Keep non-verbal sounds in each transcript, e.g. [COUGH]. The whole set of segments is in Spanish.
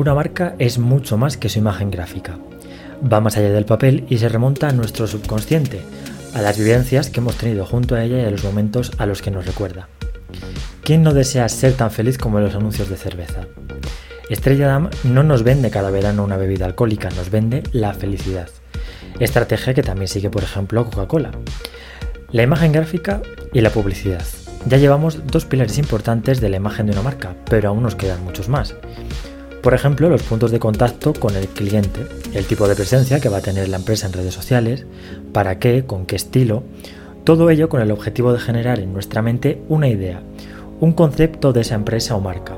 Una marca es mucho más que su imagen gráfica. Va más allá del papel y se remonta a nuestro subconsciente, a las vivencias que hemos tenido junto a ella y a los momentos a los que nos recuerda. ¿Quién no desea ser tan feliz como en los anuncios de cerveza? Estrella Damm no nos vende cada verano una bebida alcohólica, nos vende la felicidad. Estrategia que también sigue, por ejemplo, Coca-Cola. La imagen gráfica y la publicidad. Ya llevamos dos pilares importantes de la imagen de una marca, pero aún nos quedan muchos más. Por ejemplo, los puntos de contacto con el cliente, el tipo de presencia que va a tener la empresa en redes sociales, para qué, con qué estilo, todo ello con el objetivo de generar en nuestra mente una idea, un concepto de esa empresa o marca.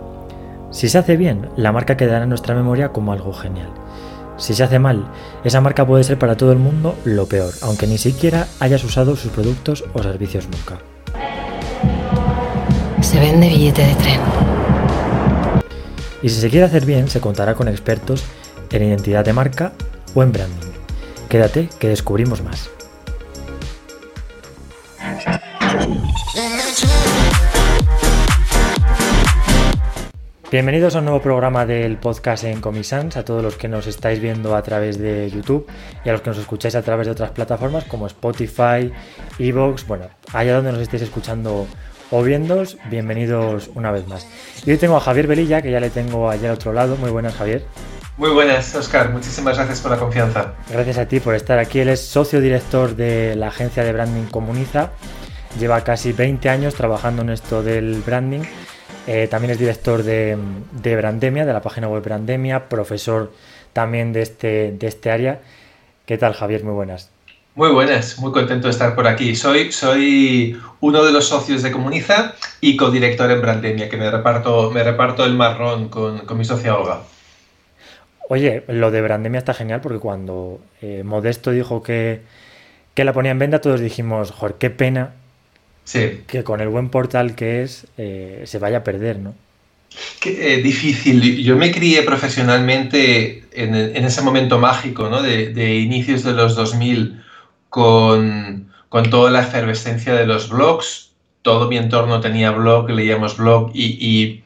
Si se hace bien, la marca quedará en nuestra memoria como algo genial. Si se hace mal, esa marca puede ser para todo el mundo lo peor, aunque ni siquiera hayas usado sus productos o servicios nunca. Se vende billete de tren. Y si se quiere hacer bien, se contará con expertos en identidad de marca o en branding. Quédate que descubrimos más. Bienvenidos a un nuevo programa del podcast en Comisans, a todos los que nos estáis viendo a través de YouTube y a los que nos escucháis a través de otras plataformas como Spotify, Evox, bueno, allá donde nos estéis escuchando o viéndos, bienvenidos una vez más. Y hoy tengo a Javier Velilla, que ya le tengo allá al otro lado. Muy buenas, Javier. Muy buenas, Oscar. Muchísimas gracias por la confianza. Gracias a ti por estar aquí. Él es socio director de la agencia de branding Comuniza. Lleva casi 20 años trabajando en esto del branding. Eh, también es director de, de, Brandemia, de la página web Brandemia, profesor también de este, de este área. ¿Qué tal, Javier? Muy buenas. Muy buenas, muy contento de estar por aquí. Soy, soy uno de los socios de Comuniza y codirector en Brandemia, que me reparto, me reparto el marrón con, con mi socia Olga. Oye, lo de Brandemia está genial porque cuando eh, Modesto dijo que, que, la ponía en venta, todos dijimos, joder, qué pena sí. que con el buen portal que es eh, se vaya a perder, ¿no? Qué eh, difícil. Yo me crié profesionalmente en, en ese momento mágico, ¿no? De, de inicios de los 2000 con, con, toda la efervescencia de los blogs. Todo mi entorno tenía blog, leíamos blog y,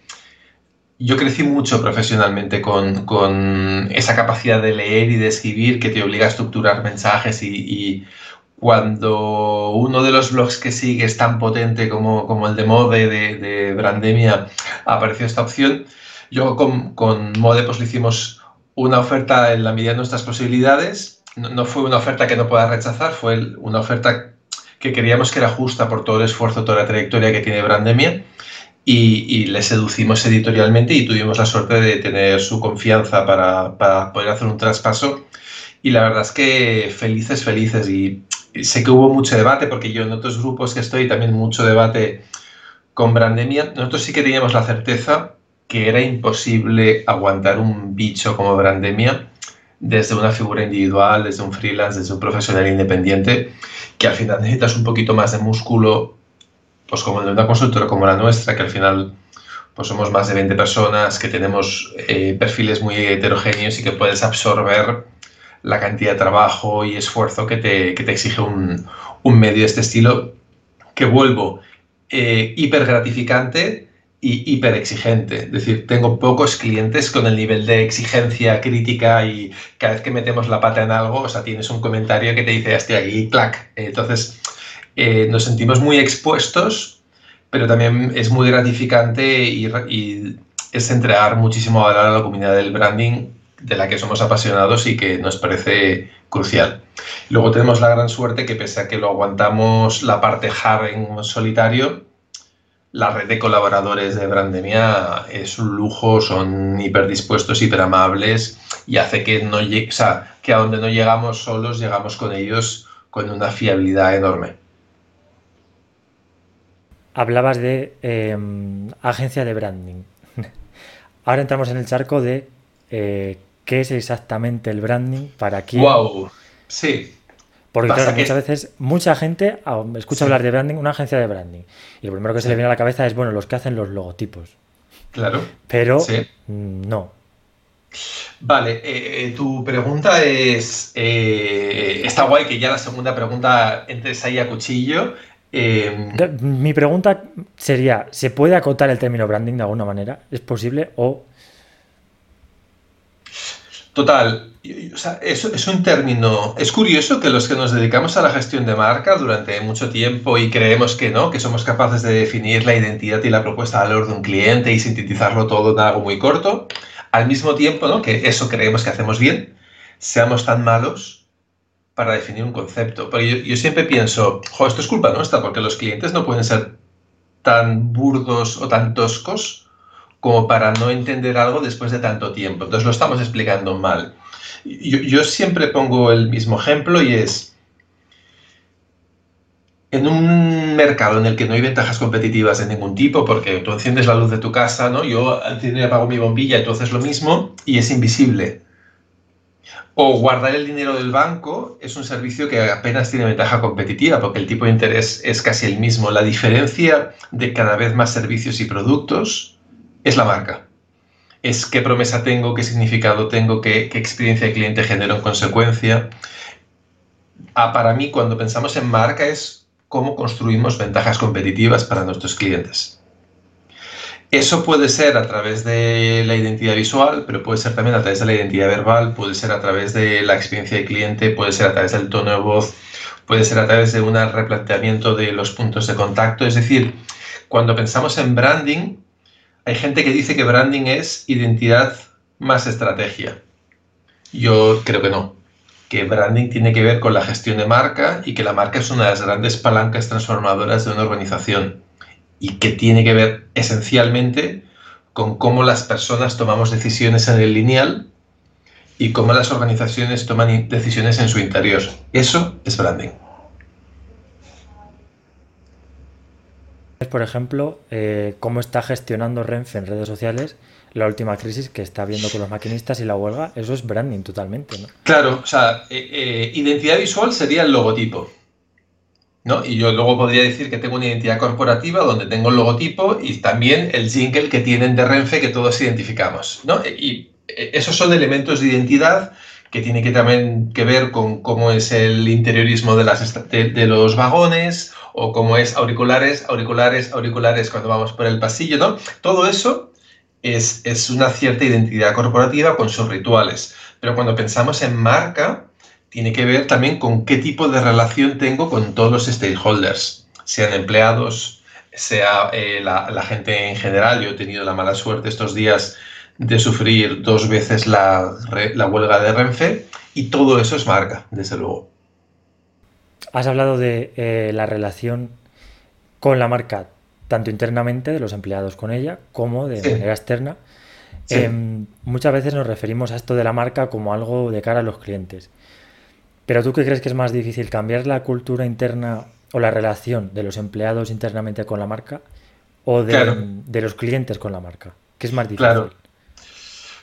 yo crecí mucho profesionalmente con, con, esa capacidad de leer y de escribir que te obliga a estructurar mensajes y, y cuando uno de los blogs que sigue es tan potente como, como el de Mode de, de, Brandemia apareció esta opción, yo con, con Mode pues le hicimos una oferta en la medida de nuestras posibilidades no, fue una oferta que no pueda rechazar, fue una oferta que creíamos que era justa por todo el esfuerzo, toda la trayectoria que tiene Brandemia y, le seducimos editorialmente y tuvimos la suerte de tener su confianza para, para, poder hacer un traspaso. Y la verdad es que felices, felices. Y sé que hubo mucho debate porque yo en otros grupos que estoy también mucho debate con Brandemia, nosotros sí que teníamos la certeza que era imposible aguantar un bicho como Brandemia desde una figura individual, desde un freelance, desde un profesional independiente, que al final necesitas un poquito más de músculo, pues como de una consultora como la nuestra, que al final pues somos más de 20 personas, que tenemos eh, perfiles muy heterogéneos y que puedes absorber la cantidad de trabajo y esfuerzo que te, que te exige un, un, medio de este estilo, que vuelvo eh, hiper gratificante, y hiper exigente. Es decir, tengo pocos clientes con el nivel de exigencia crítica y cada vez que metemos la pata en algo, o sea, tienes un comentario que te dice, hostia, aquí, clac. Entonces, eh, nos sentimos muy expuestos, pero también es muy gratificante y, y es entregar muchísimo valor a la comunidad del branding de la que somos apasionados y que nos parece crucial. Luego tenemos la gran suerte que pese a que lo aguantamos la parte hard en solitario, la red de colaboradores de Brandemia es un lujo, son hiper dispuestos, hiper amables y hace que, no o sea, que a donde no llegamos solos, llegamos con ellos con una fiabilidad enorme. Hablabas de eh, agencia de branding. [LAUGHS] Ahora entramos en el charco de eh, qué es exactamente el branding, para quién. ¡Wow! Sí. Porque claro, que... muchas veces mucha gente escucha sí. hablar de branding, una agencia de branding. Y lo primero que se le viene a la cabeza es, bueno, los que hacen los logotipos. Claro. Pero sí. no. Vale, eh, tu pregunta es. Eh, está guay que ya la segunda pregunta entres ahí a cuchillo. Eh... Mi pregunta sería: ¿se puede acotar el término branding de alguna manera? ¿Es posible? O. Total, o sea, es, un término, es curioso que los que nos dedicamos a la gestión de marca durante mucho tiempo y creemos que no, que somos capaces de definir la identidad y la propuesta de valor de un cliente y sintetizarlo todo en algo muy corto, al mismo tiempo ¿no? que eso creemos que hacemos bien, seamos tan malos para definir un concepto. Pero yo, siempre pienso, jo, esto es culpa nuestra, porque los clientes no pueden ser tan burdos o tan toscos como para no entender algo después de tanto tiempo. Entonces lo estamos explicando mal. Yo, siempre pongo el mismo ejemplo y es, en un mercado en el que no hay ventajas competitivas de ningún tipo, porque tú enciendes la luz de tu casa, ¿no? Yo enciendo y apago mi bombilla, entonces lo mismo, y es invisible. O guardar el dinero del banco es un servicio que apenas tiene ventaja competitiva, porque el tipo de interés es casi el mismo. La diferencia de cada vez más servicios y productos es la marca es qué promesa tengo, qué significado tengo, qué, experiencia de cliente genero en consecuencia. Ah, para mí, cuando pensamos en marca, es cómo construimos ventajas competitivas para nuestros clientes. Eso puede ser a través de la identidad visual, pero puede ser también a través de la identidad verbal, puede ser a través de la experiencia de cliente, puede ser a través del tono de voz, puede ser a través de un replanteamiento de los puntos de contacto. Es decir, cuando pensamos en branding, hay gente que dice que branding es identidad más estrategia. Yo creo que no. Que branding tiene que ver con la gestión de marca y que la marca es una de las grandes palancas transformadoras de una organización y que tiene que ver esencialmente con cómo las personas tomamos decisiones en el lineal y cómo las organizaciones toman decisiones en su interior. Eso es branding. Por ejemplo, eh, cómo está gestionando Renfe en redes sociales la última crisis que está viendo con los maquinistas y la huelga. Eso es branding totalmente, ¿no? Claro, o sea, eh, eh, identidad visual sería el logotipo. ¿no? Y yo luego podría decir que tengo una identidad corporativa donde tengo el logotipo y también el jingle que tienen de Renfe que todos identificamos. ¿no? Y esos son elementos de identidad que tienen que también que ver con cómo es el interiorismo de, los vagones o como es auriculares, auriculares, auriculares cuando vamos por el pasillo, ¿no? Todo eso es, es una cierta identidad corporativa con sus rituales. Pero cuando pensamos en marca, tiene que ver también con qué tipo de relación tengo con todos los stakeholders, sean empleados, sea eh, la, la, gente en general. Yo he tenido la mala suerte estos días de sufrir dos veces la, la huelga de Renfe y todo eso es marca, desde luego. Has hablado de eh, la relación con la marca, tanto internamente de los empleados con ella, como de manera externa. Em, muchas veces nos referimos a esto de la marca como algo de cara a los clientes. Pero tú qué crees que es más difícil, cambiar la cultura interna o la relación de los empleados internamente con la marca o de, los clientes con la marca? ¿Qué es más difícil? Claro.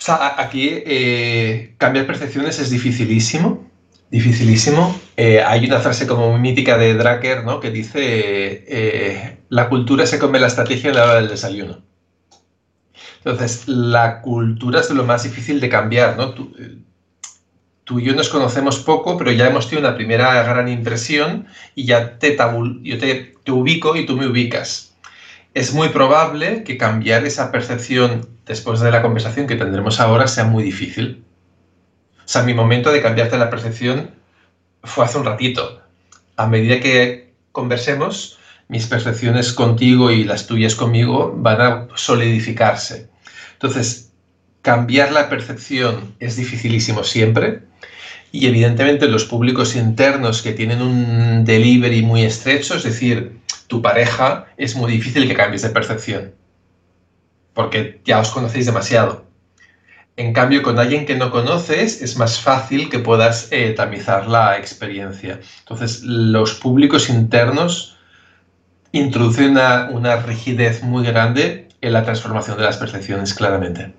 O sea, aquí eh, cambiar percepciones es dificilísimo dificilísimo. Eh, hay una frase como muy mítica de Drucker, ¿no? que dice, eh, la cultura se come la estrategia a la hora del desayuno. Entonces, la cultura es lo más difícil de cambiar. ¿no? Tú, y yo nos conocemos poco, pero ya hemos tenido una primera gran impresión y ya te yo te, te ubico y tú me ubicas. Es muy probable que cambiar esa percepción después de la conversación que tendremos ahora sea muy difícil. O sea, mi momento de cambiarte la percepción fue hace un ratito. A medida que conversemos, mis percepciones contigo y las tuyas conmigo van a solidificarse. Entonces, cambiar la percepción es dificilísimo siempre y evidentemente los públicos internos que tienen un delivery muy estrecho, es decir, tu pareja, es muy difícil que cambies de percepción porque ya os conocéis demasiado. En cambio, con alguien que no conoces es más fácil que puedas eh, tamizar la experiencia. Entonces, los públicos internos introducen una, rigidez muy grande en la transformación de las percepciones, claramente.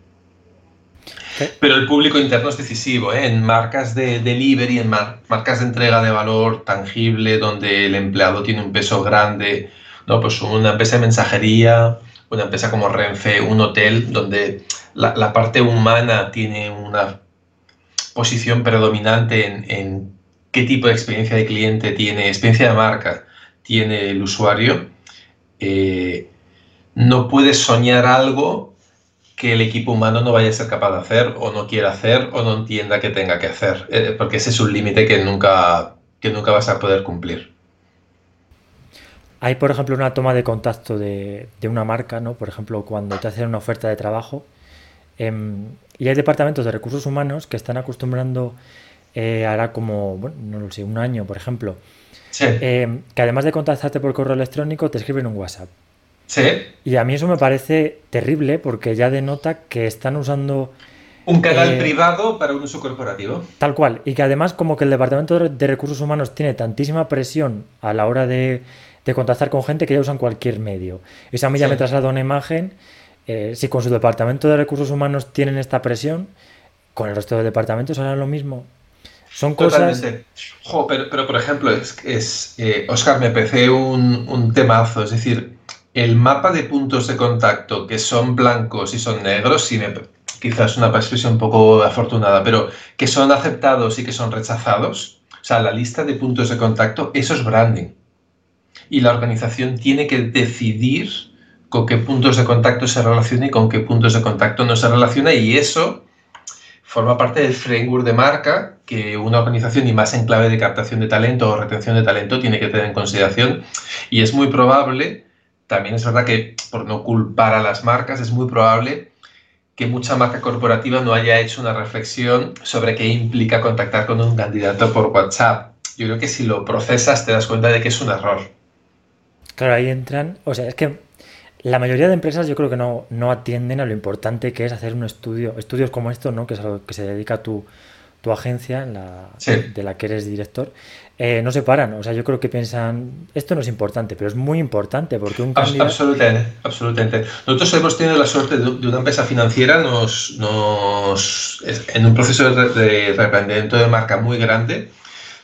Pero el público interno es decisivo, ¿eh? en marcas de delivery, en marcas de entrega de valor tangible, donde el empleado tiene un peso grande, ¿no? pues una empresa de mensajería, una empresa como Renfe, un hotel, donde la, parte humana tiene una posición predominante en, qué tipo de experiencia de cliente tiene, experiencia de marca tiene el usuario, eh, no puedes soñar algo que el equipo humano no vaya a ser capaz de hacer o no quiera hacer o no entienda que tenga que hacer, eh, porque ese es un límite que nunca, que nunca vas a poder cumplir. Hay, por ejemplo, una toma de contacto de, una marca, ¿no? Por ejemplo, cuando te hacen una oferta de trabajo em, y hay departamentos de recursos humanos que están acostumbrando, eh, hará como, bueno, no lo sé, un año, por ejemplo, em, que además de contactarte por correo electrónico, te escriben un WhatsApp. Sí. Y a mí eso me parece terrible porque ya denota que están usando... Un canal eh, privado para un uso corporativo. Tal cual. Y que además como que el Departamento de Recursos Humanos tiene tantísima presión a la hora de, contactar con gente que ya usan cualquier medio. Y si a mí ya me traslada una imagen. Eh, si con su Departamento de Recursos Humanos tienen esta presión, con el resto de departamentos harán lo mismo. Son cosas. pero, pero, por ejemplo, es, es eh, Oscar, me parece un, un temazo. Es decir, el mapa de puntos de contacto que son blancos y son negros, me, quizás una expresión un poco afortunada, pero que son aceptados y que son rechazados, o sea, la lista de puntos de contacto, eso es branding. Y la organización tiene que decidir con qué puntos de contacto se relaciona y con qué puntos de contacto no se relaciona y eso forma parte del framework de marca que una organización y más en clave de captación de talento o retención de talento tiene que tener en consideración y es muy probable también es verdad que, por no culpar a las marcas, es muy probable que mucha marca corporativa no haya hecho una reflexión sobre qué implica contactar con un candidato por WhatsApp. Yo creo que si lo procesas te das cuenta de que es un error. Claro, ahí entran, o sea, es que la mayoría de empresas yo creo que no, no atienden a lo importante que es hacer un estudio, estudios como esto, ¿no? que es algo que se dedica a tu, tu agencia, la, de la que eres director, eh, no se paran. O sea, yo creo que piensan, esto no es importante, pero es muy importante porque un candidato... Absolutamente, absolutamente. Nosotros hemos tenido la suerte de, una empresa financiera, nos, nos, en un proceso de, de reprendimiento de marca muy grande,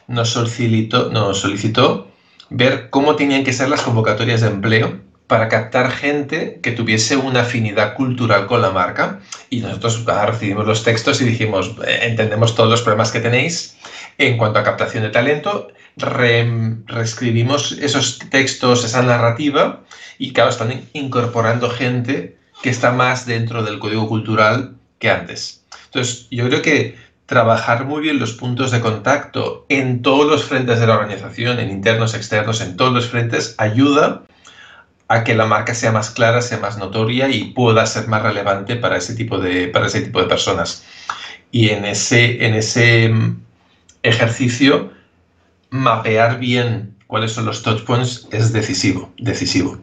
nos solicitó, nos solicitó ver cómo tenían que ser las convocatorias de empleo para captar gente que tuviese una afinidad cultural con la marca. Y nosotros recibimos los textos y dijimos, eh, entendemos todos los problemas que tenéis en cuanto a captación de talento, reescribimos esos textos, esa narrativa, y claro, están incorporando gente que está más dentro del código cultural que antes. Entonces, yo creo que trabajar muy bien los puntos de contacto en todos los frentes de la organización, en internos, externos, en todos los frentes, ayuda a que la marca sea más clara, sea más notoria y pueda ser más relevante para ese tipo de, para ese tipo de personas. Y en ese, en ese ejercicio, mapear bien cuáles son los touch points es decisivo, decisivo.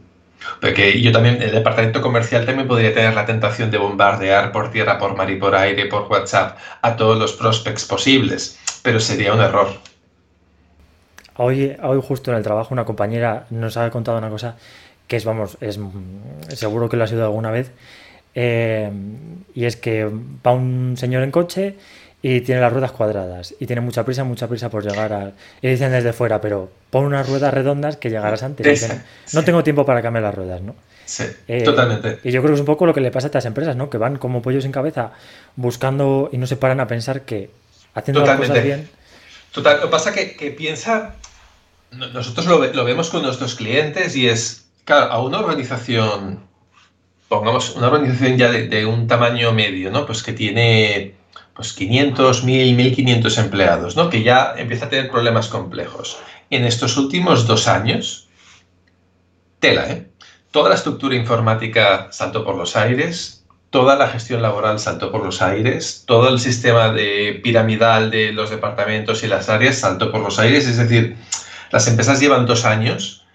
Porque yo también, el departamento comercial también podría tener la tentación de bombardear por tierra, por mar y por aire, por WhatsApp a todos los prospects posibles, pero sería un error. Hoy, hoy justo en el trabajo una compañera nos ha contado una cosa que es, vamos, es seguro que lo ha sido alguna vez. Eh, y es que va un señor en coche y tiene las ruedas cuadradas y tiene mucha prisa, mucha prisa por llegar a... Y dicen desde fuera, pero pon unas ruedas redondas que llegarás antes. no tengo tiempo para cambiar las ruedas, ¿no? Sí, eh, totalmente. Y yo creo que es un poco lo que le pasa a estas empresas, ¿no? Que van como pollos sin cabeza buscando y no se paran a pensar que haciendo las cosas bien... Total, lo que pasa que, que piensa... Nosotros lo, lo vemos con nuestros clientes y es Claro, a una organización, pongamos una organización ya de, un tamaño medio, ¿no? Pues que tiene pues 500, 1000, 1500 empleados, ¿no? Que ya empieza a tener problemas complejos. En estos últimos dos años, tela, ¿eh? Toda la estructura informática saltó por los aires, toda la gestión laboral saltó por los aires, todo el sistema de piramidal de los departamentos y las áreas saltó por los aires, es decir, las empresas llevan dos años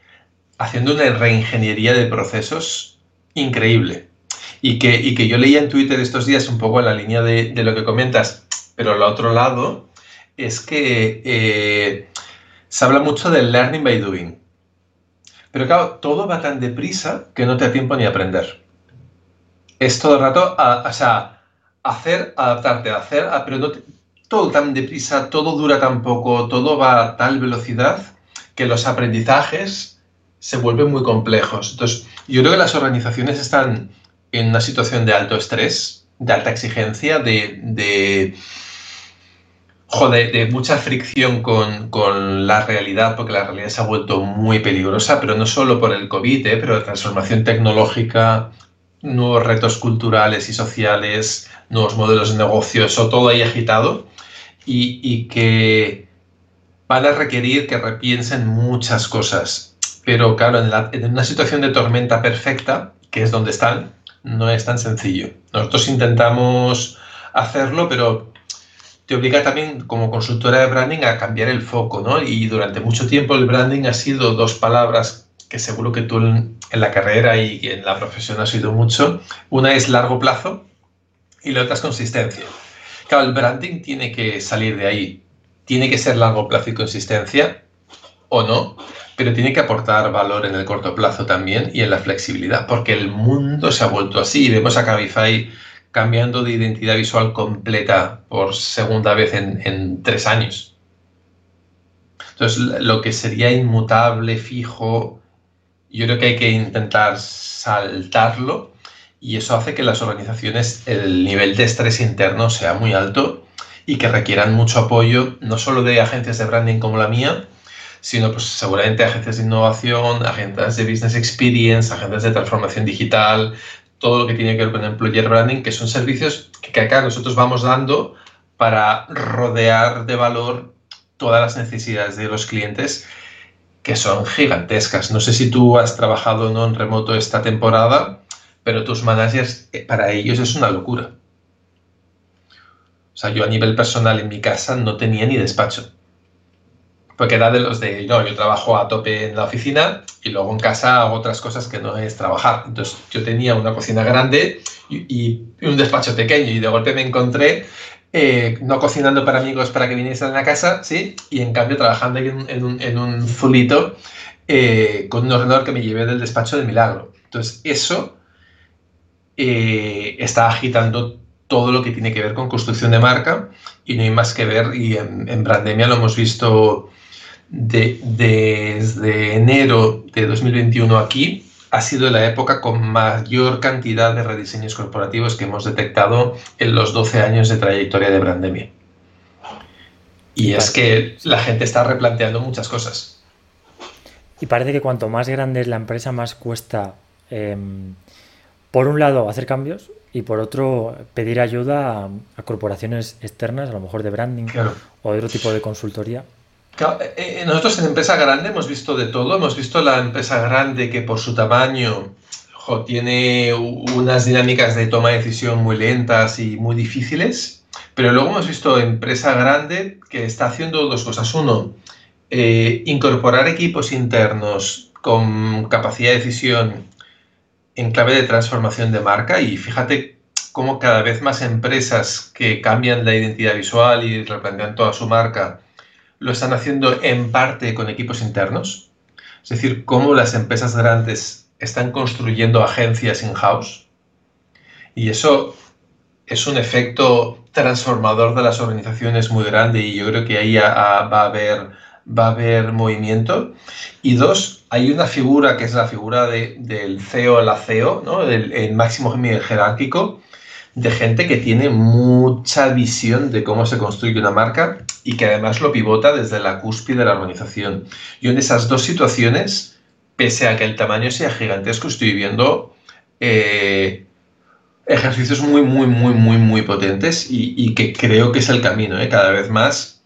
haciendo una reingeniería de procesos increíble. Y que, y que yo leía en Twitter estos días un poco en la línea de, lo que comentas, pero al otro lado es que eh, se habla mucho del learning by doing. Pero claro, todo va tan deprisa que no te da tiempo ni aprender. Es todo el rato, o sea, hacer, adaptarte, hacer, pero no todo tan deprisa, todo dura tan poco, todo va a tal velocidad que los aprendizajes se vuelven muy complejos. Entonces, yo creo que las organizaciones están en una situación de alto estrés, de alta exigencia, de, de, de mucha fricción con, la realidad, porque la realidad se ha vuelto muy peligrosa, pero no solo por el COVID, ¿eh? pero la transformación tecnológica, nuevos retos culturales y sociales, nuevos modelos de negocio, eso todo ahí agitado y, que van a requerir que repiensen muchas cosas. Pero claro, en, una situación de tormenta perfecta, que es donde están, no es tan sencillo. Nosotros intentamos hacerlo, pero te obliga también como consultora de branding a cambiar el foco, ¿no? Y durante mucho tiempo el branding ha sido dos palabras que seguro que tú en, la carrera y en la profesión has oído mucho. Una es largo plazo y la otra es consistencia. Claro, el branding tiene que salir de ahí. Tiene que ser largo plazo y consistencia o no, pero tiene que aportar valor en el corto plazo también y en la flexibilidad, porque el mundo se ha vuelto así. Vemos a Cabify cambiando de identidad visual completa por segunda vez en, tres años. Entonces, lo que sería inmutable, fijo, yo creo que hay que intentar saltarlo y eso hace que las organizaciones, el nivel de estrés interno sea muy alto y que requieran mucho apoyo, no solo de agencias de branding como la mía, sino pues seguramente agencias de innovación, agencias de business experience, agencias de transformación digital, todo lo que tiene que ver con employer branding, que son servicios que acá nosotros vamos dando para rodear de valor todas las necesidades de los clientes que son gigantescas. No sé si tú has trabajado no en remoto esta temporada, pero tus managers, eh, para ellos es una locura. O sea, yo a nivel personal en mi casa no tenía ni despacho. Porque era de los de, no, yo trabajo a tope en la oficina y luego en casa hago otras cosas que no es trabajar. Entonces yo tenía una cocina grande y, un despacho pequeño y de golpe me encontré eh, no cocinando para amigos para que viniesen a la casa, ¿sí? Y en cambio trabajando en, un, en un zulito eh, con un ordenador que me llevé del despacho de milagro. Entonces eso eh, está agitando todo lo que tiene que ver con construcción de marca y no hay más que ver, y en, en Brandemia lo hemos visto desde enero de 2021 aquí, ha sido la época con mayor cantidad de rediseños corporativos que hemos detectado en los 12 años de trayectoria de Brandemia. Y es que la gente está replanteando muchas cosas. Y parece que cuanto más grande es la empresa, más cuesta, em, por un lado, hacer cambios y por otro, pedir ayuda a, corporaciones externas, a lo mejor de branding o de otro tipo de consultoría. Eh, eh, nosotros en empresa grande hemos visto de todo. Hemos visto la empresa grande que por su tamaño tiene unas dinámicas de toma de decisión muy lentas y muy difíciles. Pero luego hemos visto empresa grande que está haciendo dos cosas. Uno, eh, incorporar equipos internos con capacidad de decisión en clave de transformación de marca. Y fíjate cómo cada vez más empresas que cambian la identidad visual y replantean toda su marca lo están haciendo en parte con equipos internos, es decir, cómo las empresas grandes están construyendo agencias in-house. Y eso es un efecto transformador de las organizaciones muy grande y yo creo que ahí va a haber, va a haber movimiento. Y dos, hay una figura que es la figura del CEO, la CEO, ¿no? el, el máximo jerárquico, de gente que tiene mucha visión de cómo se construye una marca y que además lo pivota desde la cúspide de la organización. Yo en esas dos situaciones, pese a que el tamaño sea gigantesco, estoy viendo eh, ejercicios muy, muy, muy, muy, muy potentes y, que creo que es el camino, ¿eh? cada vez más.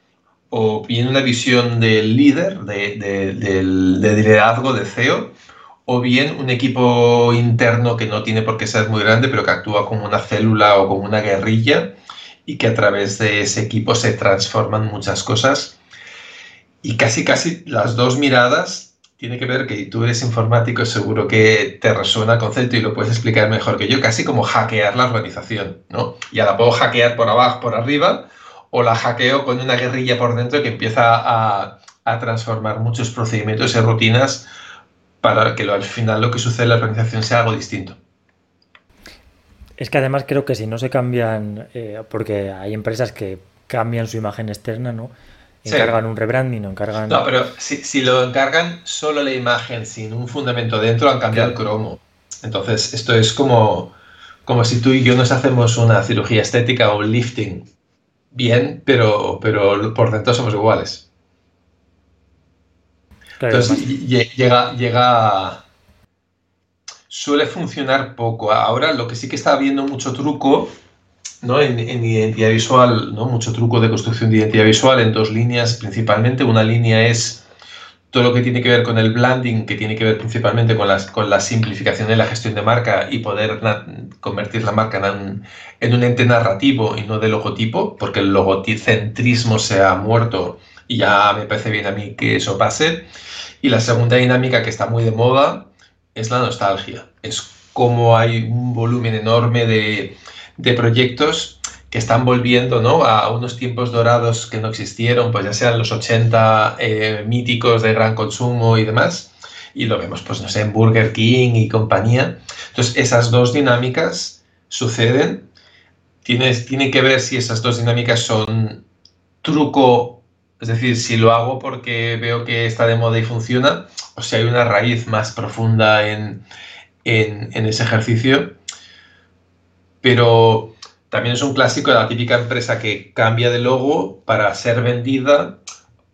O bien una visión del líder, de, de liderazgo, de CEO, o bien un equipo interno que no tiene por qué ser muy grande, pero que actúa como una célula o como una guerrilla y que a través de ese equipo se transforman muchas cosas. Y casi, casi las dos miradas tiene que ver que tú eres informático, seguro que te resuena el concepto y lo puedes explicar mejor que yo, casi como hackear la organización, ¿no? Ya la puedo hackear por abajo, por arriba, o la hackeo con una guerrilla por dentro que empieza a, a transformar muchos procedimientos y rutinas para que al final lo que sucede en la organización sea algo distinto. Es que además creo que si no se cambian, eh, porque hay empresas que cambian su imagen externa, ¿no? Encargan un rebranding o encargan... No, pero si, lo encargan solo la imagen sin un fundamento dentro, han cambiado el cromo. Entonces, esto es como, como si tú y yo nos hacemos una cirugía estética o un lifting. Bien, pero, pero por dentro somos iguales. Entonces llega, llega. suele funcionar poco. Ahora lo que sí que está habiendo mucho truco ¿no? en, en, identidad visual, ¿no? mucho truco de construcción de identidad visual en dos líneas principalmente. Una línea es todo lo que tiene que ver con el blending, que tiene que ver principalmente con, las, con la simplificación de la gestión de marca y poder convertir la marca en un, en un, ente narrativo y no de logotipo, porque el logocentrismo se ha muerto y ya me parece bien a mí que eso pase. Y la segunda dinámica que está muy de moda es la nostalgia. Es como hay un volumen enorme de, de proyectos que están volviendo ¿no? a unos tiempos dorados que no existieron, pues ya sean los 80 eh, míticos de gran consumo y demás, y lo vemos, pues no sé, en Burger King y compañía. Entonces, esas dos dinámicas suceden. Tienes, tiene que ver si esas dos dinámicas son truco, es decir, si lo hago porque veo que está de moda y funciona, o si hay una raíz más profunda en, en, en ese ejercicio. Pero también es un clásico de la típica empresa que cambia de logo para ser vendida,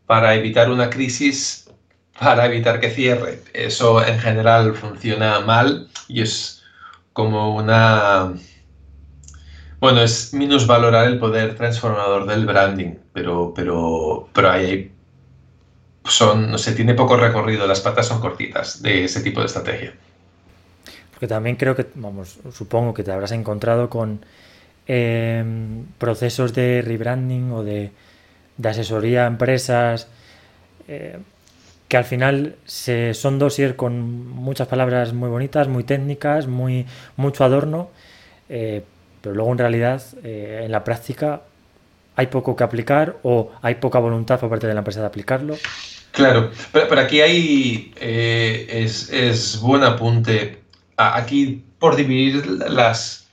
para evitar una crisis, para evitar que cierre. Eso en general funciona mal y es como una... Bueno, es valorar el poder transformador del branding, pero, pero, pero ahí son, no sé, tiene poco recorrido, las patas son cortitas de ese tipo de estrategia. Porque también creo que, vamos, supongo que te habrás encontrado con Em, procesos de rebranding o de, asesoría a empresas eh, que al final se, son dossier con muchas palabras muy bonitas, muy técnicas, muy, mucho adorno, eh, pero luego en realidad eh, en la práctica hay poco que aplicar o hay poca voluntad por parte de la empresa de aplicarlo. Claro, pero, aquí hay, es, es buen apunte. Aquí por dividir las,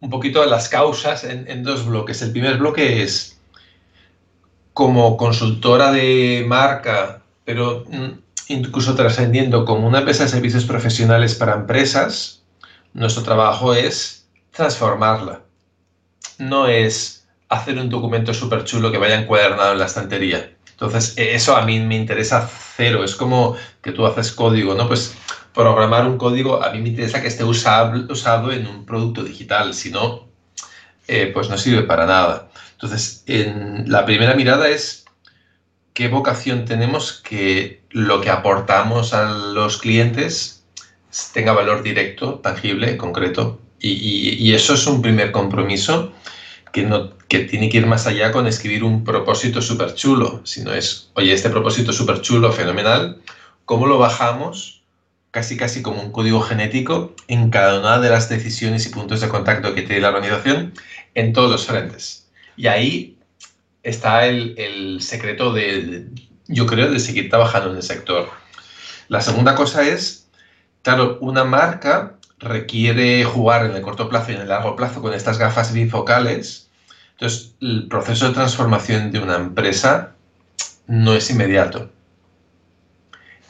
un poquito las causas en, dos bloques. El primer bloque es como consultora de marca, pero mm, incluso trascendiendo como una empresa de servicios profesionales para empresas, nuestro trabajo es transformarla. No es hacer un documento súper chulo que vaya encuadernado en la estantería. Entonces, eso a mí me interesa cero. Es como que tú haces código, ¿no? Pues programar un código, a mí me interesa que esté usado en un producto digital, si no, eh, pues no sirve para nada. Entonces, en la primera mirada es qué vocación tenemos que lo que aportamos a los clientes tenga valor directo, tangible, concreto. Y, eso es un primer compromiso que, no, que tiene que ir más allá con escribir un propósito súper chulo, sino es, oye, este propósito súper chulo, fenomenal, ¿cómo lo bajamos? casi casi como un código genético en cada una de las decisiones y puntos de contacto que tiene la organización en todos los frentes. Y ahí está el, secreto de, yo creo, de seguir trabajando en el sector. La segunda cosa es, claro, una marca requiere jugar en el corto plazo y en el largo plazo con estas gafas bifocales. Entonces, el proceso de transformación de una empresa no es inmediato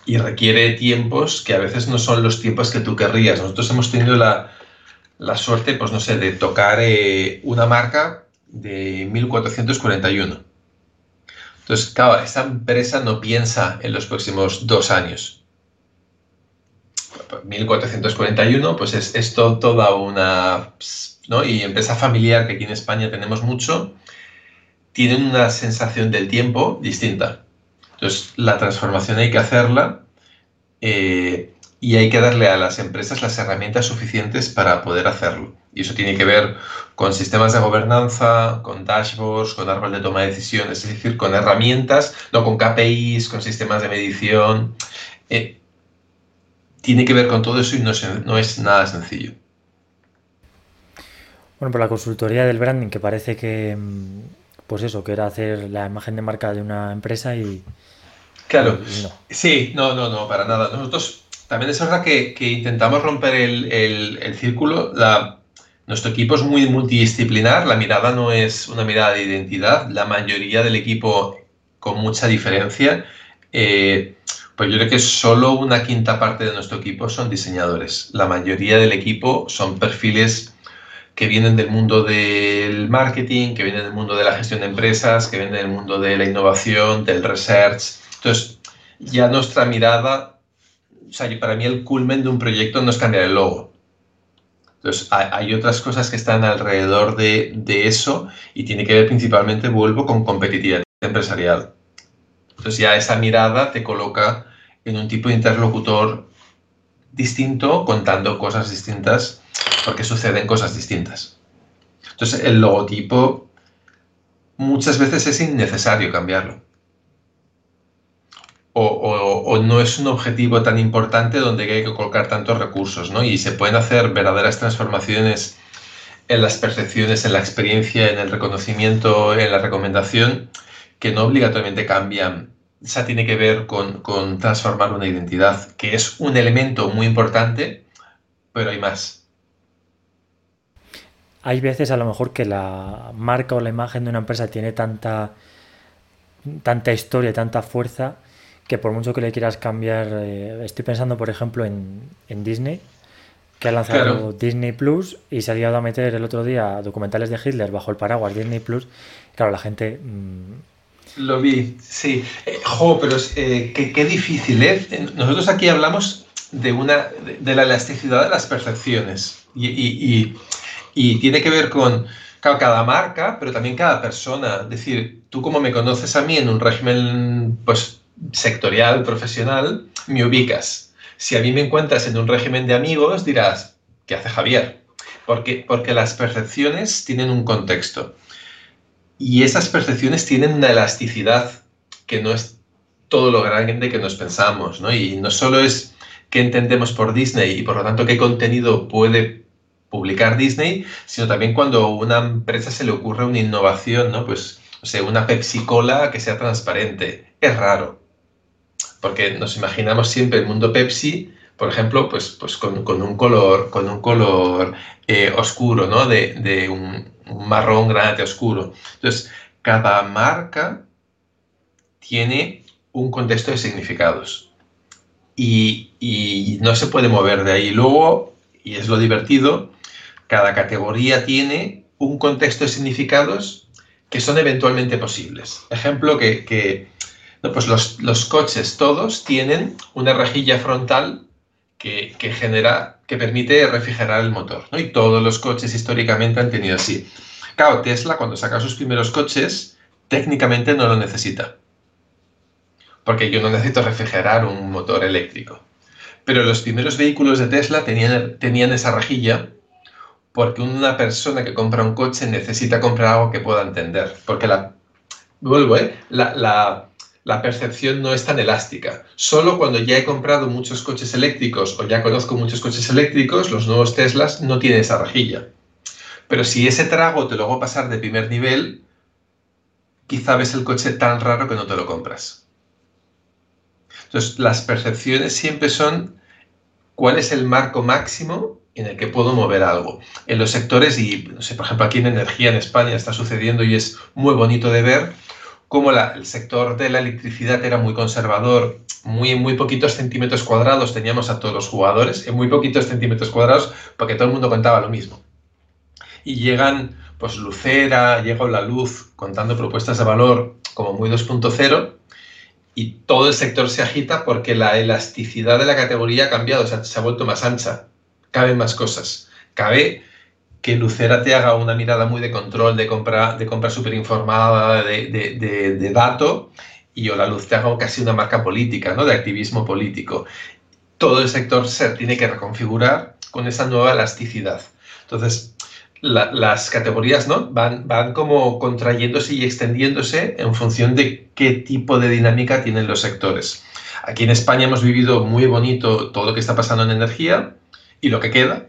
y requiere tiempos que a veces no son los tiempos que tú querrías. Nosotros hemos tenido la, la suerte, pues no sé, de tocar eh, una marca de 1441. Entonces, claro, esta empresa no piensa en los próximos dos años. 1441, pues es, es toda una... ¿no? Y empresa familiar, que aquí en España tenemos mucho, tienen una sensación del tiempo distinta. Entonces, la transformación hay que hacerla eh, y hay que darle a las empresas las herramientas suficientes para poder hacerlo. Y eso tiene que ver con sistemas de gobernanza, con dashboards, con árbol de toma de decisiones, es decir, con herramientas, no con KPIs, con sistemas de medición. Eh, tiene que ver con todo eso y no, no es nada sencillo. Bueno, por la consultoría del branding, que parece que, mm, pues eso, que era hacer la imagen de marca de una empresa y, Claro, sí, no, no, no, para nada. Nosotros también es verdad que, intentamos romper el, círculo. nuestro equipo es muy multidisciplinar, la mirada no es una mirada de identidad, la mayoría del equipo con mucha diferencia. Eh, pues yo creo que solo una quinta parte de nuestro equipo son diseñadores. La mayoría del equipo son perfiles que vienen del mundo del marketing, que vienen del mundo de la gestión de empresas, que vienen del mundo de la innovación, del research, entonces, ya nuestra mirada o sea, para mí el culmen de un proyecto no es cambiar el logo. Entonces, hay, otras cosas que están alrededor de, de, eso y tiene que ver principalmente, vuelvo, con competitividad empresarial. Entonces, ya esa mirada te coloca en un tipo de interlocutor distinto, contando cosas distintas, porque suceden cosas distintas. Entonces, el logotipo muchas veces es innecesario cambiarlo o, no es un objetivo tan importante donde hay que colocar tantos recursos, ¿no? Y se pueden hacer verdaderas transformaciones en las percepciones, en la experiencia, en el reconocimiento, en la recomendación, que no obligatoriamente cambian. O sea, tiene que ver con, con transformar una identidad, que es un elemento muy importante, pero hay más. Hay veces a lo mejor que la marca o la imagen de una empresa tiene tanta, tanta historia, tanta fuerza, que por mucho que le quieras cambiar, eh, estoy pensando por ejemplo en, Disney, que ha lanzado Disney Plus y se ha llegado a meter el otro día documentales de Hitler bajo el paraguas Disney Plus. Claro, la gente... Mm, Lo vi, sí. Eh, jo, pero eh, qué, difícil, ¿eh? Nosotros aquí hablamos de, una, de, la elasticidad de las percepciones y, y, tiene que ver con cada marca, pero también cada persona. Es decir, tú como me conoces a mí en un régimen pues sectorial, profesional, me ubicas. Si a mí me encuentras en un régimen de amigos, dirás, ¿qué hace Javier? Porque, porque las percepciones tienen un contexto. Y esas percepciones tienen una elasticidad que no es todo lo grande que nos pensamos, ¿no? Y no solo es qué entendemos por Disney y por lo tanto qué contenido puede publicar Disney, sino también cuando a una empresa se le ocurre una innovación, ¿no? Pues, o sea, una Pepsi Cola que sea transparente. Es raro porque nos imaginamos siempre el mundo Pepsi, por ejemplo, pues, pues con, un color, con un color eh, oscuro, ¿no? De, un, marrón granate oscuro. Entonces, cada marca tiene un contexto de significados y, y no se puede mover de ahí. Luego, y es lo divertido, cada categoría tiene un contexto de significados que son eventualmente posibles. Ejemplo que pues los, coches todos tienen una rejilla frontal que, genera, que permite refrigerar el motor, ¿no? Y todos los coches históricamente han tenido así. Claro, Tesla cuando saca sus primeros coches, técnicamente no lo necesita. Porque yo no necesito refrigerar un motor eléctrico. Pero los primeros vehículos de Tesla tenían, tenían esa rejilla porque una persona que compra un coche necesita comprar algo que pueda entender. Porque la, vuelvo, ¿eh? la, la percepción no es tan elástica. Solo cuando ya he comprado muchos coches eléctricos o ya conozco muchos coches eléctricos, los nuevos Teslas no tienen esa rejilla. Pero si ese trago te lo hago pasar de primer nivel, quizá ves el coche tan raro que no te lo compras. Entonces, las percepciones siempre son cuál es el marco máximo en el que puedo mover algo. En los sectores, y no sé, por ejemplo, aquí en energía en España está sucediendo y es muy bonito de ver, como el sector de la electricidad era muy conservador, muy, muy poquitos centímetros cuadrados teníamos a todos los jugadores, en muy poquitos centímetros cuadrados, porque todo el mundo contaba lo mismo. Y llegan, pues Lucera, llega la luz contando propuestas de valor como muy 2.0 y todo el sector se agita porque la elasticidad de la categoría ha cambiado, o sea, se ha vuelto más ancha, caben más cosas. Cabe que Lucera te haga una mirada muy de control, de compra, de compra súper informada, de, de, de, dato, y la te haga casi una marca política, ¿no? de activismo político. Todo el sector se tiene que reconfigurar con esa nueva elasticidad. Entonces, las categorías ¿no? van, van como contrayéndose y extendiéndose en función de qué tipo de dinámica tienen los sectores. Aquí en España hemos vivido muy bonito todo lo que está pasando en energía y lo que queda,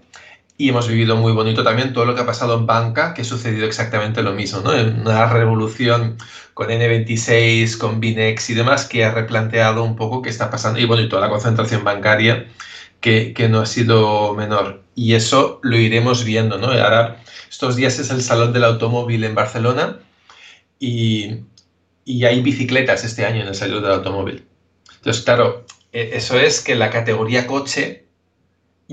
y hemos vivido muy bonito también todo lo que ha pasado en banca, que ha sucedido exactamente lo mismo, ¿no? Una revolución con N26, con Binex y demás, que ha replanteado un poco qué está pasando, y bueno, y la concentración bancaria, que, que no ha sido menor. Y eso lo iremos viendo, ¿no? Ahora, estos días es el Salón del Automóvil en Barcelona, y, y hay bicicletas este año en el Salón del Automóvil. Entonces, claro, e, eso es que la categoría coche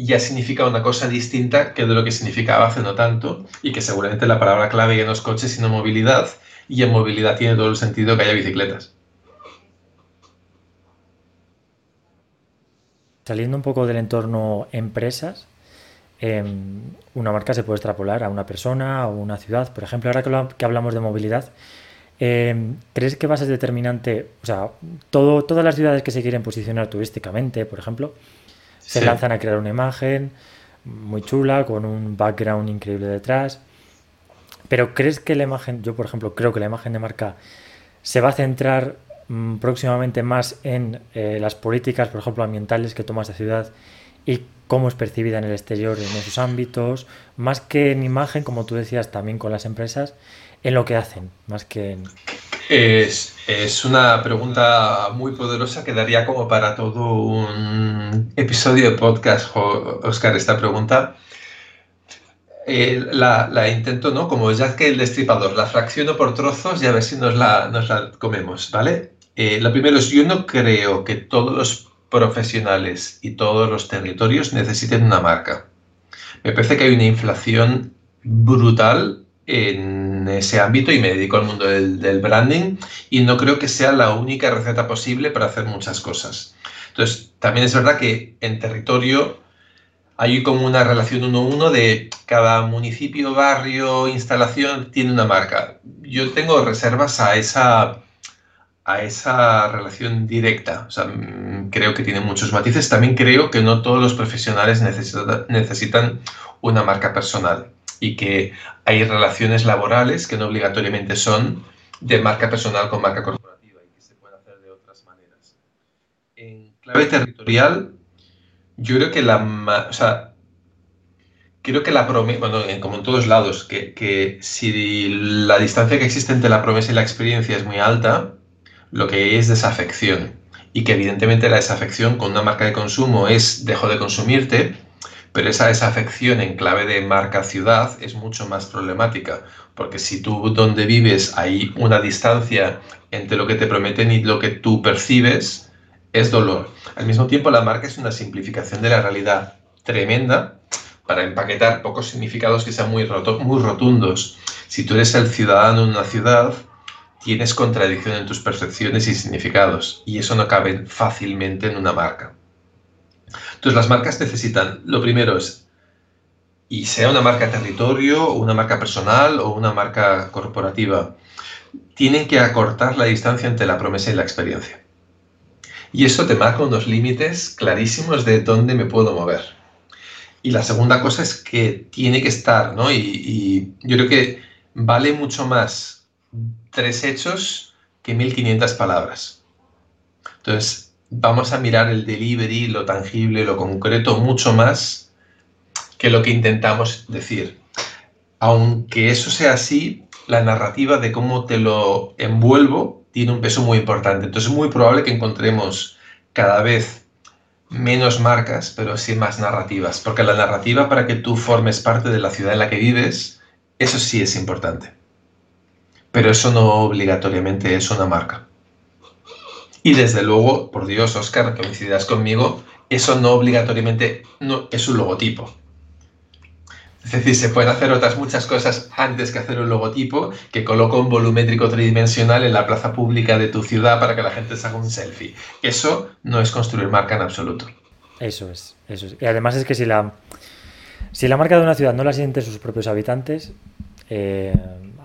ya significa una cosa distinta que de lo que significaba hace no tanto y que seguramente la palabra clave ya no es coche sino movilidad y en movilidad tiene todo el sentido que haya bicicletas. saliendo un poco del entorno empresas, em, una marca se puede extrapolar a una persona o una ciudad. Por ejemplo, ahora que hablamos de movilidad, em, ¿crees que va a ser determinante? O sea, todo, todas las ciudades que se quieren posicionar turísticamente, por ejemplo, se lanzan a crear una imagen muy chula, con un background increíble detrás. Pero ¿crees que la imagen, yo por ejemplo creo que la imagen de marca se va a centrar mm, próximamente más en eh, las políticas, por ejemplo, ambientales que toma esta ciudad y cómo es percibida en el exterior en esos ámbitos, más que en imagen, como tú decías también con las empresas, en lo que hacen, más que en... Es, es, una pregunta muy poderosa que daría como para todo un episodio de podcast, Oscar, esta pregunta. Eh, la, intento, ¿no? Como ya que el destripador, la fracciono por trozos y a ver si nos la, nos la comemos, ¿vale? Eh, lo primero es, yo no creo que todos los profesionales y todos los territorios necesiten una marca. Me parece que hay una inflación brutal en ese ámbito y me dedico al mundo del, branding y no creo que sea la única receta posible para hacer muchas cosas. Entonces, también es verdad que en territorio hay como una relación uno a uno de cada municipio, barrio, instalación tiene una marca. Yo tengo reservas a esa, a esa relación directa. Creo que tiene muchos matices. También creo que no todos los profesionales necesitan una marca personal y que hay relaciones laborales que no obligatoriamente son de marca personal con marca corporativa y que se pueden hacer de otras maneras. En clave territorial, yo creo que la, o sea, creo que la promesa, bueno, como en todos lados, que, que, si la distancia que existe entre la promesa y la experiencia es muy alta, lo que hay es desafección. Y que evidentemente la desafección con una marca de consumo es dejo de consumirte, pero esa desafección en clave de marca ciudad es mucho más problemática, porque si tú donde vives hay una distancia entre lo que te prometen y lo que tú percibes, es dolor. Al mismo tiempo, la marca es una simplificación de la realidad tremenda para empaquetar pocos significados que sean muy, muy rotundos. Si tú eres el ciudadano en una ciudad, tienes contradicción en tus percepciones y significados, y eso no cabe fácilmente en una marca. Entonces, las marcas necesitan, lo primero es, y sea una marca territorio, una marca personal o una marca corporativa, tienen que acortar la distancia entre la promesa y la experiencia. Y eso te marca unos límites clarísimos de dónde me puedo mover. Y la segunda cosa es que tiene que estar, ¿no? Y, yo creo que vale mucho más tres hechos que 1500 palabras. Entonces, vamos a mirar el delivery, lo tangible, lo concreto, mucho más que lo que intentamos decir. Aunque eso sea así, la narrativa de cómo te lo envuelvo tiene un peso muy importante. Entonces es muy probable que encontremos cada vez menos marcas, pero sí más narrativas, porque la narrativa para que tú formes parte de la ciudad en la que vives, eso sí es importante. Pero eso no obligatoriamente es una marca. Y desde luego, por Dios, Oscar, coincidirás conmigo, eso no obligatoriamente es un logotipo. Es decir, se pueden hacer otras muchas cosas antes que hacer un logotipo que coloca un volumétrico tridimensional en la plaza pública de tu ciudad para que la gente se haga un selfie. Eso no es construir marca en absoluto. Eso es, eso es. Y además es que si la, si la marca de una ciudad no la sienten sus propios habitantes, eh,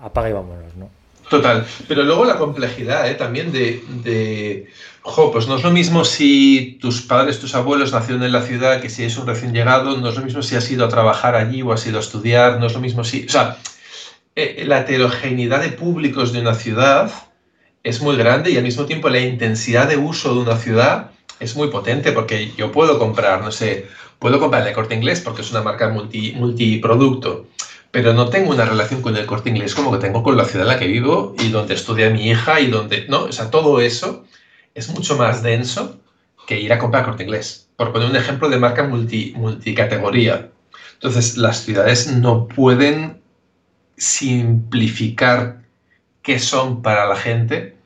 apaga y vámonos, ¿no? Total. Pero luego la complejidad ¿eh? también de, de Jo, pues no es lo mismo si tus padres, tus abuelos nacieron en la ciudad que si es un recién llegado, no es lo mismo si has ido a trabajar allí o has ido a estudiar, no es lo mismo si... O sea, eh, la heterogeneidad de públicos de una ciudad es muy grande y al mismo tiempo la intensidad de uso de una ciudad es muy potente porque yo puedo comprar, no sé, puedo comprar el corte inglés porque es una marca multi, multiproducto, pero no tengo una relación con el corte inglés como que tengo con la ciudad en la que vivo y donde estudia mi hija y donde, ¿no? O sea, todo eso es mucho más denso que ir a comprar corte inglés. Por poner un ejemplo de marca multi, multicategoría. Entonces, las ciudades no pueden simplificar qué son para la gente,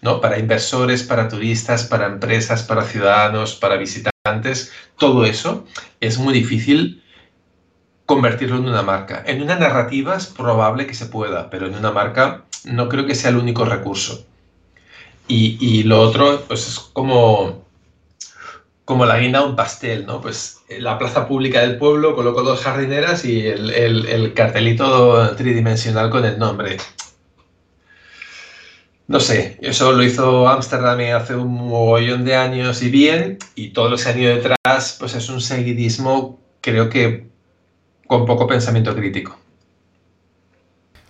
¿no? Para inversores, para turistas, para empresas, para ciudadanos, para visitantes. Todo eso es muy difícil convertirlo en una marca. En una narrativa es probable que se pueda, pero en una marca no creo que sea el único recurso. Y, lo otro, pues es como como la guinda un pastel, ¿no? Pues la plaza pública del pueblo coloco dos jardineras y el, el cartelito tridimensional con el nombre. No sé, eso lo hizo Ámsterdam hace un mogollón de años y bien, y todo lo que se han ido detrás, pues es un seguidismo, creo que con poco pensamiento crítico.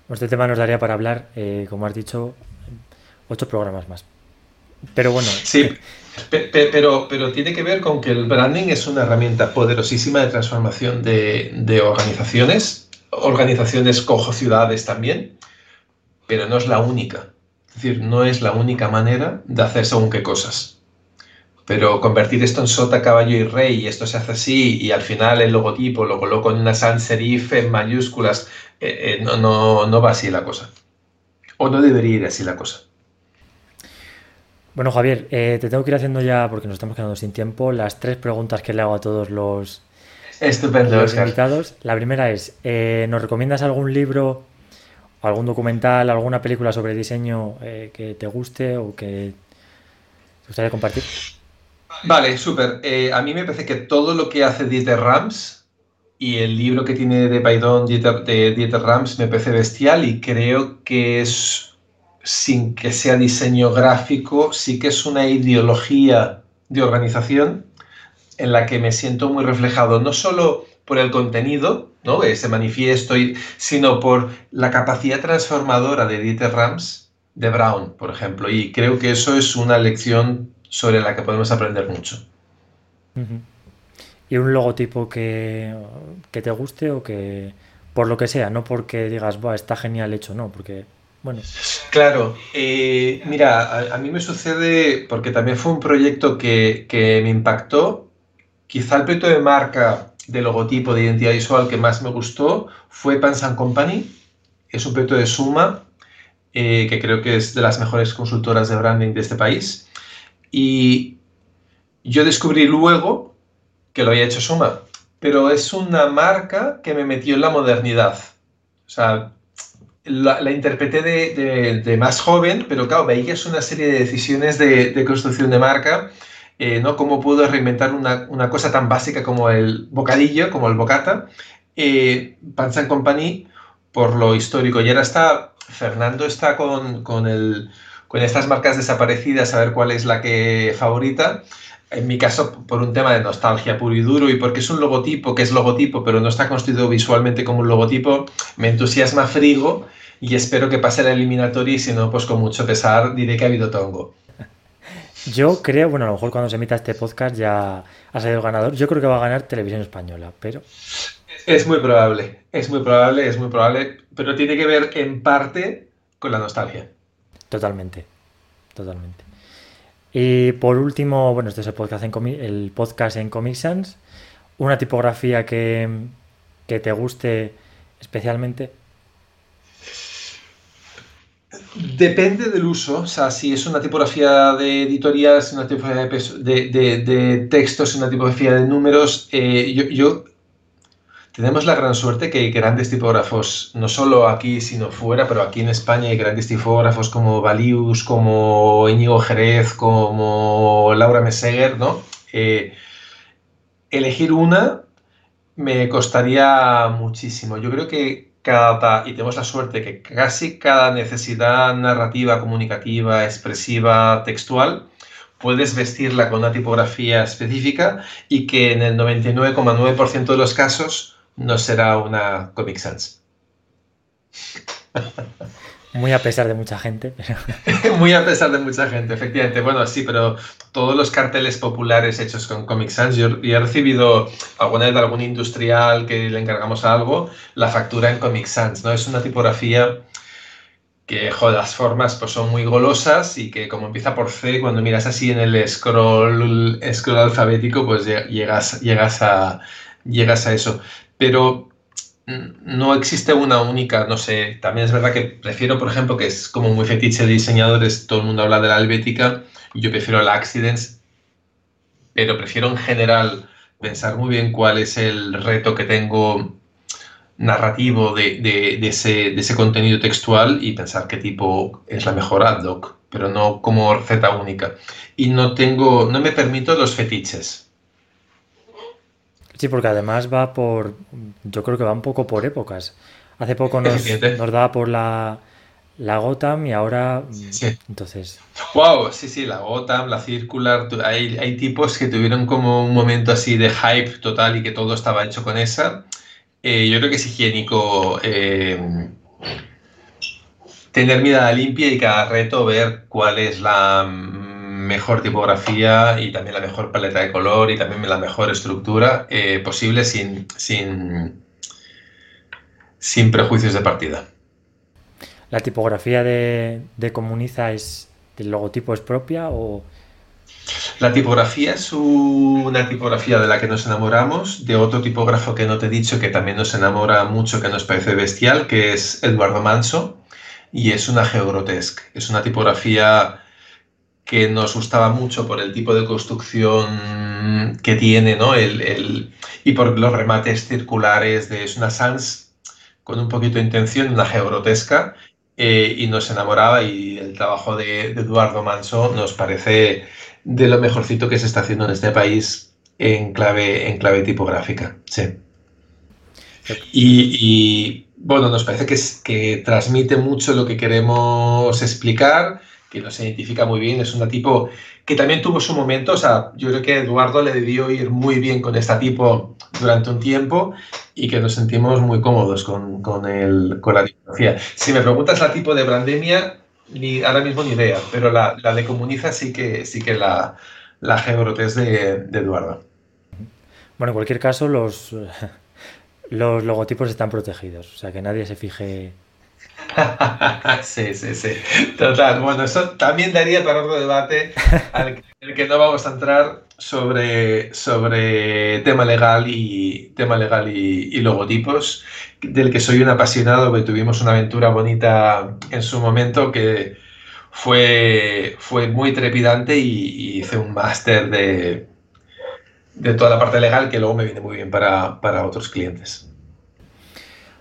Este tema nos daría para hablar, eh, como has dicho, ocho programas más. Pero bueno. Sí, pero, pero tiene que ver con que el branding es una herramienta poderosísima de transformación de, de organizaciones, organizaciones cojo ciudades también, pero no es la única. Es decir, no es la única manera de hacer según qué cosas. Pero convertir esto en sota, caballo y rey, y esto se hace así, y al final el logotipo lo coloco en una sans serif en mayúsculas, eh, eh, no, no, no va así la cosa. O no debería ir así la cosa. Bueno, Javier, eh, te tengo que ir haciendo ya, porque nos estamos quedando sin tiempo, las tres preguntas que le hago a todos los, Estupendo, invitados. La primera es, ¿nos recomiendas algún libro algún documental, alguna película sobre diseño eh, que te guste o que te gustaría compartir. Vale, súper. Eh, a mí me parece que todo lo que hace Dieter Rams y el libro que tiene de Python de Dieter Rams me parece bestial y creo que es, sin que sea diseño gráfico, sí que es una ideología de organización en la que me siento muy reflejado, no solo por el contenido, ¿no? ese manifiesto, sino por la capacidad transformadora de Dieter Rams de Brown, por ejemplo. Y creo que eso es una lección sobre la que podemos aprender mucho. ¿Y un logotipo que, te guste o que, por lo que sea, no porque digas, está genial hecho, no, porque, bueno. Claro, eh, mira, a, mí me sucede, porque también fue un proyecto que, que me impactó, quizá el proyecto de marca de logotipo, de identidad visual que más me gustó fue Pans Company. Es un proyecto de Suma, eh, que creo que es de las mejores consultoras de branding de este país. Y yo descubrí luego que lo había hecho Suma, pero es una marca que me metió en la modernidad. O sea, la, interpreté de, más joven, pero claro, veías una serie de decisiones de, de construcción de marca eh, ¿no? Cómo pudo reinventar una, cosa tan básica como el bocadillo, como el bocata. Eh, Company, por lo histórico. Y ahora está, Fernando está con, con, el, con estas marcas desaparecidas, a ver cuál es la que favorita. En mi caso, por un tema de nostalgia puro y duro y porque es un logotipo que es logotipo, pero no está construido visualmente como un logotipo, me entusiasma Frigo y espero que pase la eliminatoria y si no, pues con mucho pesar diré que ha habido tongo. [LAUGHS] Yo creo, bueno, a lo mejor cuando se emita este podcast ya ha salido el ganador. Yo creo que va a ganar Televisión Española, pero. Es muy probable, es muy probable, es muy probable, pero tiene que ver en parte con la nostalgia. Totalmente, totalmente. Y por último, bueno, este es el podcast en, el podcast en Comic Sans. Una tipografía que, que te guste especialmente. Depende del uso, o sea, si es una tipografía de editorial, si es una tipografía de, de, textos, una tipografía de números, eh, yo, tenemos la gran suerte que hay grandes tipógrafos, no solo aquí, sino fuera, pero aquí en España hay grandes tipógrafos como Valius, como Íñigo Jerez, como Laura Meseguer, ¿no? Eh, elegir una me costaría muchísimo. Yo creo que y tenemos la suerte que casi cada necesidad narrativa, comunicativa, expresiva, textual, puedes vestirla con una tipografía específica y que en el 99,9% de los casos no será una Comic Sans. [LAUGHS] Muy a pesar de mucha gente. [LAUGHS] Muy a pesar de mucha gente, efectivamente. Bueno, sí, pero todos los carteles populares hechos con Comic Sans, yo, he recibido alguna vez de algún industrial que le encargamos algo, la factura en Comic Sans, ¿no? Es una tipografía que, joder, las formas pues, son muy golosas y que como empieza por C, cuando miras así en el scroll, scroll alfabético, pues llegas, llegas, a, llegas a eso. Pero no existe una única, no sé, también es verdad que prefiero, por ejemplo, que es como muy fetiche de diseñadores, todo el mundo habla de la helvética, y yo prefiero la Accidents, pero prefiero en general pensar muy bien cuál es el reto que tengo narrativo de, ese, ese, contenido textual y pensar qué tipo es la mejor ad hoc, pero no como receta única. Y no tengo, no me permito los fetiches. Sí, porque además va por, yo creo que va un poco por épocas. Hace poco nos, [LAUGHS] nos daba por la, la Gotham y ahora, sí. entonces... Wow, sí, sí, la Gotham, la Circular, hay, hay tipos que tuvieron como un momento así de hype total y que todo estaba hecho con esa. Eh, yo creo que es higiénico eh, tener mirada limpia y cada reto ver cuál es la mejor tipografía y también la mejor paleta de color y también la mejor estructura eh, posible sin, sin, sin prejuicios de partida. ¿La tipografía de, de Comuniza es, el logotipo es propia o...? La tipografía es una tipografía de la que nos enamoramos, de otro tipógrafo que no te he dicho que también nos enamora mucho, que nos parece bestial, que es Eduardo Manso, y es una Geogrotesque. Es una tipografía que nos gustaba mucho por el tipo de construcción que tiene, ¿no? El, y por los remates circulares, de, es una sans con un poquito de intención, una geogrotesca, eh, y nos enamoraba y el trabajo de, Eduardo Manso nos parece de lo mejorcito que se está haciendo en este país en clave, en clave tipográfica. Sí. Y, bueno, nos parece que, que transmite mucho lo que queremos explicar que nos identifica muy bien, es una tipo que también tuvo su momento, o sea, yo creo que Eduardo le debió ir muy bien con esta tipo durante un tiempo y que nos sentimos muy cómodos con, con, el, con la tipografía. Si me preguntas la tipo de Brandemia, ni, ahora mismo ni idea, pero la, la de Comuniza sí que, sí que la, la Gebrotes de, de Eduardo. Bueno, en cualquier caso, los, [LAUGHS] los logotipos están protegidos, o sea, que nadie se fije [LAUGHS] sí, sí, sí. Total. Bueno, eso también daría para otro debate al que, que no vamos a entrar sobre, sobre tema legal y tema legal y, logotipos, del que soy un apasionado, porque tuvimos una aventura bonita en su momento que fue, fue muy trepidante y, hice un máster de, de toda la parte legal que luego me viene muy bien para, para otros clientes.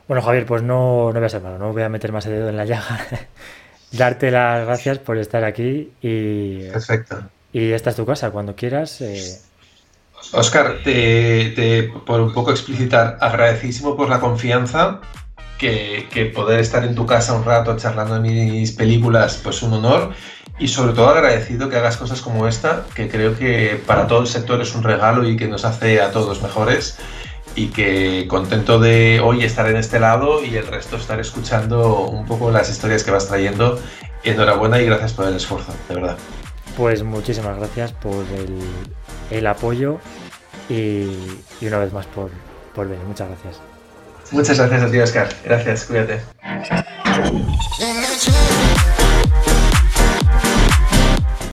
Bueno, Javier, pues no, no voy a ser malo, no voy a meter más el dedo en la llaga. [LAUGHS] Darte las gracias por estar aquí y. Perfecto. Y esta es tu casa, cuando quieras. Eh... Oscar, te, por un poco explicitar, agradecidísimo por la confianza, que, que, poder estar en tu casa un rato charlando de mis películas, pues un honor. Y sobre todo agradecido que hagas cosas como esta, que creo que para todo el sector es un regalo y que nos hace a todos mejores y que contento de hoy estar en este lado y el resto estar escuchando un poco las historias que vas trayendo. Enhorabuena y gracias por el esfuerzo, de verdad. Pues muchísimas gracias por el, apoyo y, una vez más por, por venir. Muchas gracias. Muchas gracias a ti, Oscar. Gracias, cuídate.